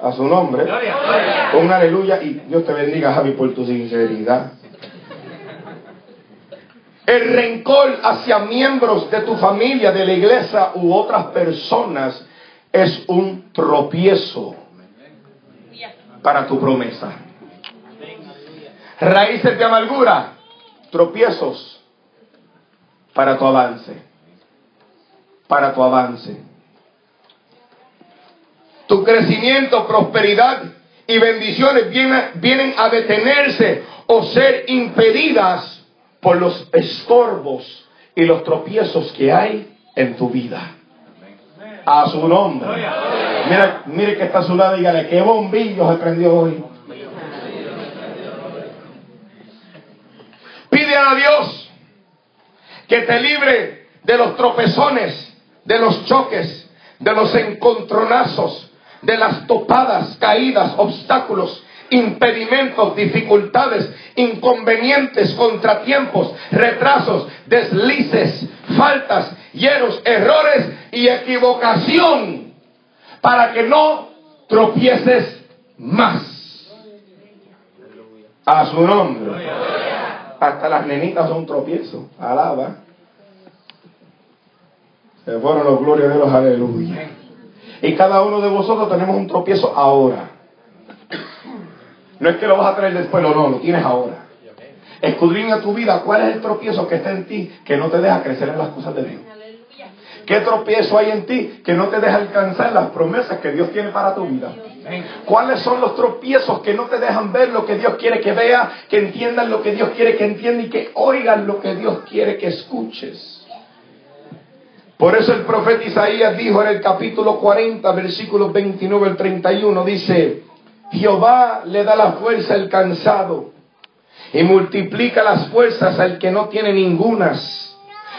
A su nombre. Un aleluya y Dios te bendiga, Javi, por tu sinceridad. El rencor hacia miembros de tu familia, de la iglesia u otras personas es un tropiezo para tu promesa. Raíces de amargura, tropiezos para tu avance. Para tu avance. Tu crecimiento, prosperidad y bendiciones vienen, vienen a detenerse o ser impedidas por los estorbos y los tropiezos que hay en tu vida. A su nombre. Mira, mire que está a su lado y dígale, ¿qué bombillo se prendió hoy? Pide a Dios que te libre de los tropezones, de los choques, de los encontronazos, de las topadas, caídas, obstáculos, impedimentos, dificultades, inconvenientes, contratiempos, retrasos, deslices, faltas, hieros, errores y equivocación, para que no tropieces más. A su nombre. Hasta las nenitas son tropiezos. Alaba. Se fueron los glorias de los aleluya. Y cada uno de vosotros tenemos un tropiezo ahora. No es que lo vas a traer después, no, no, lo tienes ahora. Escudriña tu vida, cuál es el tropiezo que está en ti que no te deja crecer en las cosas de Dios. ¿Qué tropiezo hay en ti que no te deja alcanzar las promesas que Dios tiene para tu vida? ¿Cuáles son los tropiezos que no te dejan ver lo que Dios quiere que vea, que entiendan lo que Dios quiere que entienda y que oigan lo que Dios quiere que escuches? Por eso el profeta Isaías dijo en el capítulo 40, versículos 29 al 31, dice, Jehová le da la fuerza al cansado y multiplica las fuerzas al que no tiene ningunas.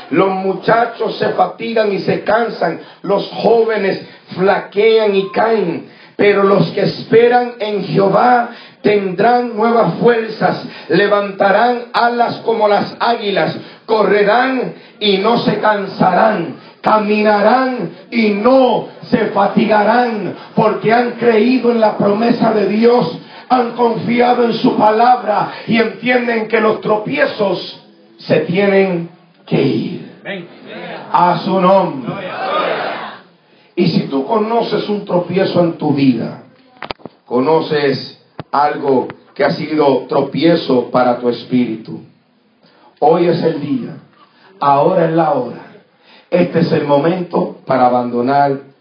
Los muchachos se fatigan y se cansan, los jóvenes flaquean y caen, pero los que esperan en Jehová tendrán nuevas fuerzas, levantarán alas como las águilas, correrán y no se cansarán, caminarán y no se fatigarán, porque han creído en la promesa de Dios, han confiado en su palabra y entienden que los tropiezos se tienen que ir. A su nombre. Y si tú conoces un tropiezo en tu vida, conoces algo que ha sido tropiezo para tu espíritu, hoy es el día, ahora es la hora, este es el momento para abandonar